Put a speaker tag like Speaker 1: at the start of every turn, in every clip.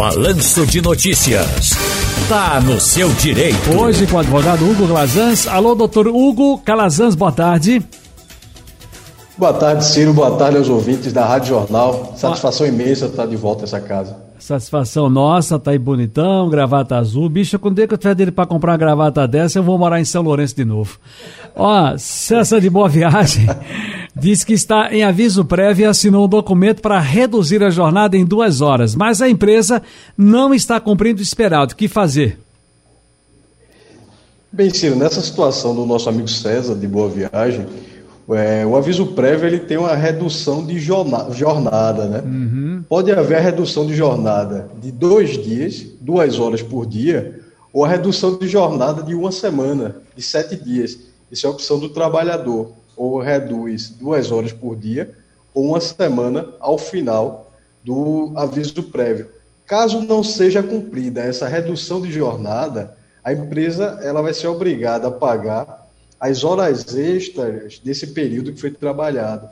Speaker 1: Balanço de Notícias. Tá no seu direito.
Speaker 2: Hoje com o advogado Hugo Calazans. Alô, doutor Hugo Calazans, boa tarde.
Speaker 3: Boa tarde, Ciro. Boa tarde aos ouvintes da Rádio Jornal. Satisfação imensa estar de volta nessa casa.
Speaker 2: Satisfação nossa, tá aí bonitão, gravata azul. Bicho, quando é que eu tiver dele pra comprar uma gravata dessa, eu vou morar em São Lourenço de novo. Ó, Cessa de Boa Viagem diz que está em aviso prévio e assinou um documento para reduzir a jornada em duas horas, mas a empresa não está cumprindo o esperado. O que fazer?
Speaker 3: Bem, Ciro, nessa situação do nosso amigo César de Boa Viagem, é, o aviso prévio ele tem uma redução de jornada, né? Uhum. Pode haver a redução de jornada de dois dias, duas horas por dia, ou a redução de jornada de uma semana, de sete dias. Isso é a opção do trabalhador. Ou reduz duas horas por dia, ou uma semana ao final do aviso prévio. Caso não seja cumprida essa redução de jornada, a empresa ela vai ser obrigada a pagar as horas extras desse período que foi trabalhado,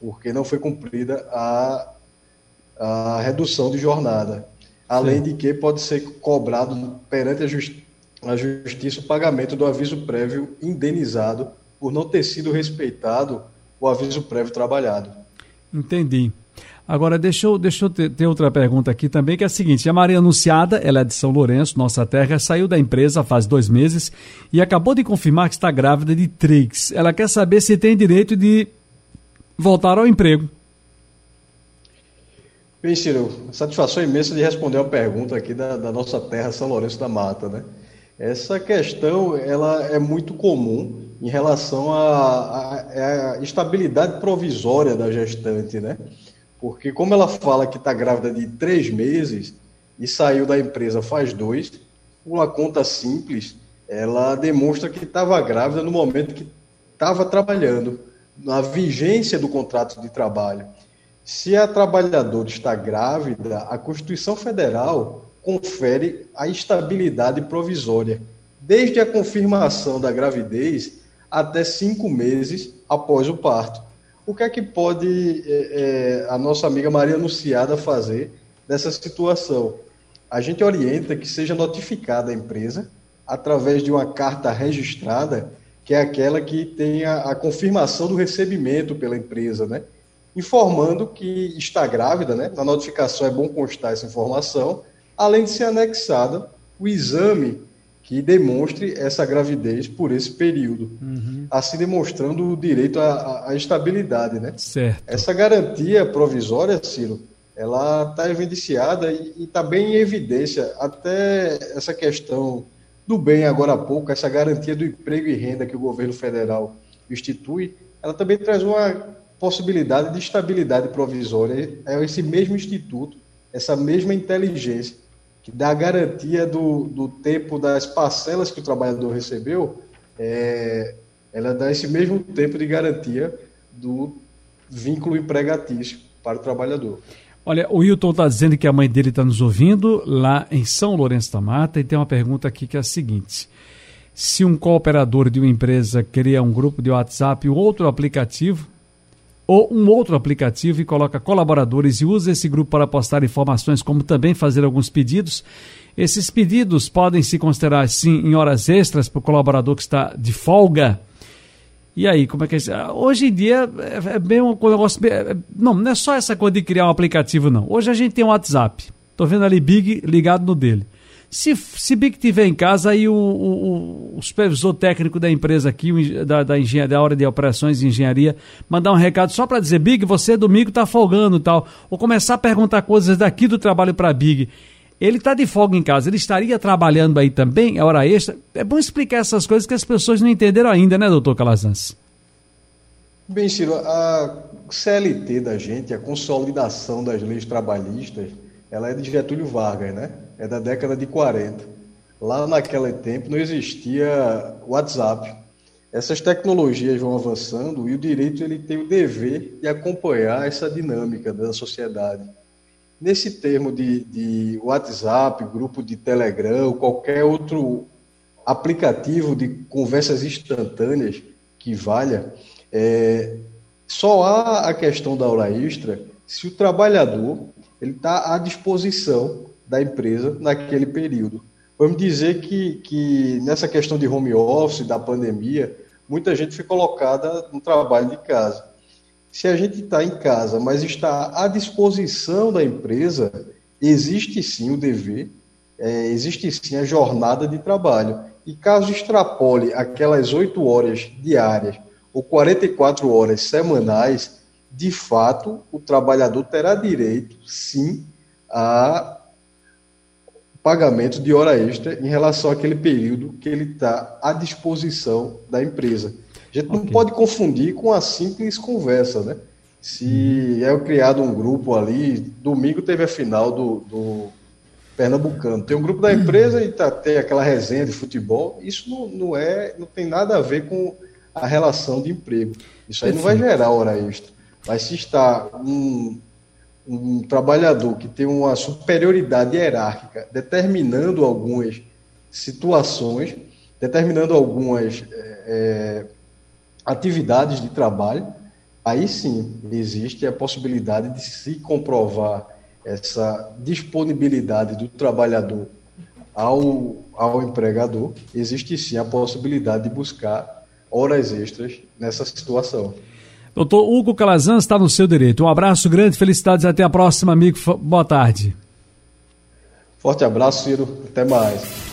Speaker 3: porque não foi cumprida a, a redução de jornada. Além Sim. de que pode ser cobrado perante a, justi a justiça o pagamento do aviso prévio indenizado por não ter sido respeitado o aviso prévio trabalhado.
Speaker 2: Entendi. Agora, deixa eu, deixa eu ter, ter, outra pergunta aqui também, que é a seguinte: a Maria Anunciada, ela é de São Lourenço, nossa terra, saiu da empresa faz dois meses e acabou de confirmar que está grávida de Trix. Ela quer saber se tem direito de voltar ao emprego.
Speaker 3: Bem, Ciro, satisfação imensa de responder uma pergunta aqui da, da nossa terra, São Lourenço da Mata, né? Essa questão ela é muito comum em relação à estabilidade provisória da gestante, né? Porque como ela fala que está grávida de três meses e saiu da empresa faz dois, uma conta simples, ela demonstra que estava grávida no momento que estava trabalhando, na vigência do contrato de trabalho. Se a trabalhadora está grávida, a Constituição Federal confere a estabilidade provisória, desde a confirmação da gravidez até cinco meses após o parto. O que é que pode é, é, a nossa amiga Maria Anunciada fazer dessa situação? A gente orienta que seja notificada a empresa através de uma carta registrada, que é aquela que tem a, a confirmação do recebimento pela empresa, né? Informando que está grávida, né? Na notificação é bom constar essa informação, além de ser anexada o exame que demonstre essa gravidez por esse período, uhum. assim demonstrando o direito à, à, estabilidade, né?
Speaker 2: Certo.
Speaker 3: Essa garantia provisória, Ciro, ela está evidenciada e está bem em evidência até essa questão do bem agora há pouco, essa garantia do emprego e renda que o governo federal institui, ela também traz uma possibilidade de estabilidade provisória. É esse mesmo instituto, essa mesma inteligência que dá garantia do, do tempo das parcelas que o trabalhador recebeu, é, ela dá esse mesmo tempo de garantia do vínculo empregatício para o trabalhador.
Speaker 2: Olha, o Hilton está dizendo que a mãe dele está nos ouvindo lá em São Lourenço da Mata e tem uma pergunta aqui que é a seguinte: se um cooperador de uma empresa cria um grupo de WhatsApp ou outro aplicativo ou um outro aplicativo e coloca colaboradores e usa esse grupo para postar informações, como também fazer alguns pedidos. Esses pedidos podem se considerar, sim, em horas extras para o colaborador que está de folga. E aí, como é que é isso? Hoje em dia é, é bem um negócio. É, não, não é só essa coisa de criar um aplicativo, não. Hoje a gente tem um WhatsApp. Estou vendo ali Big ligado no dele. Se, se Big tiver em casa, aí o, o, o supervisor técnico da empresa aqui, da, da, engenharia, da hora de operações e engenharia, mandar um recado só para dizer, Big, você domingo está folgando tal. Ou começar a perguntar coisas daqui do trabalho para Big. Ele está de folga em casa, ele estaria trabalhando aí também, é hora extra. É bom explicar essas coisas que as pessoas não entenderam ainda, né, doutor Calazans?
Speaker 3: Bem, Ciro, a CLT da gente, a consolidação das leis trabalhistas, ela é de Getúlio Vargas, né? É da década de 40. Lá naquele tempo não existia WhatsApp. Essas tecnologias vão avançando e o direito ele tem o dever de acompanhar essa dinâmica da sociedade. Nesse termo de, de WhatsApp, grupo de Telegram, qualquer outro aplicativo de conversas instantâneas que valha, é, só há a questão da hora extra se o trabalhador ele está à disposição da empresa naquele período. Vamos dizer que, que nessa questão de home office, da pandemia, muita gente foi colocada no trabalho de casa. Se a gente está em casa, mas está à disposição da empresa, existe sim o dever, é, existe sim a jornada de trabalho. E caso extrapole aquelas 8 horas diárias ou 44 horas semanais, de fato, o trabalhador terá direito, sim, a pagamento de hora extra em relação àquele período que ele está à disposição da empresa. A gente okay. não pode confundir com a simples conversa, né? Se uhum. é criado um grupo ali, domingo teve a final do, do Pernambucano. Tem um grupo da empresa e tá, tem aquela resenha de futebol. Isso não, não, é, não tem nada a ver com a relação de emprego. Isso aí não vai gerar hora extra. Mas se está um, um trabalhador que tem uma superioridade hierárquica determinando algumas situações, determinando algumas é, é, atividades de trabalho, aí sim existe a possibilidade de se comprovar essa disponibilidade do trabalhador ao, ao empregador, existe sim a possibilidade de buscar horas extras nessa situação.
Speaker 2: Doutor Hugo Calazan está no seu direito. Um abraço grande, felicidades, até a próxima, amigo. Boa tarde.
Speaker 3: Forte abraço, Ciro. Até mais.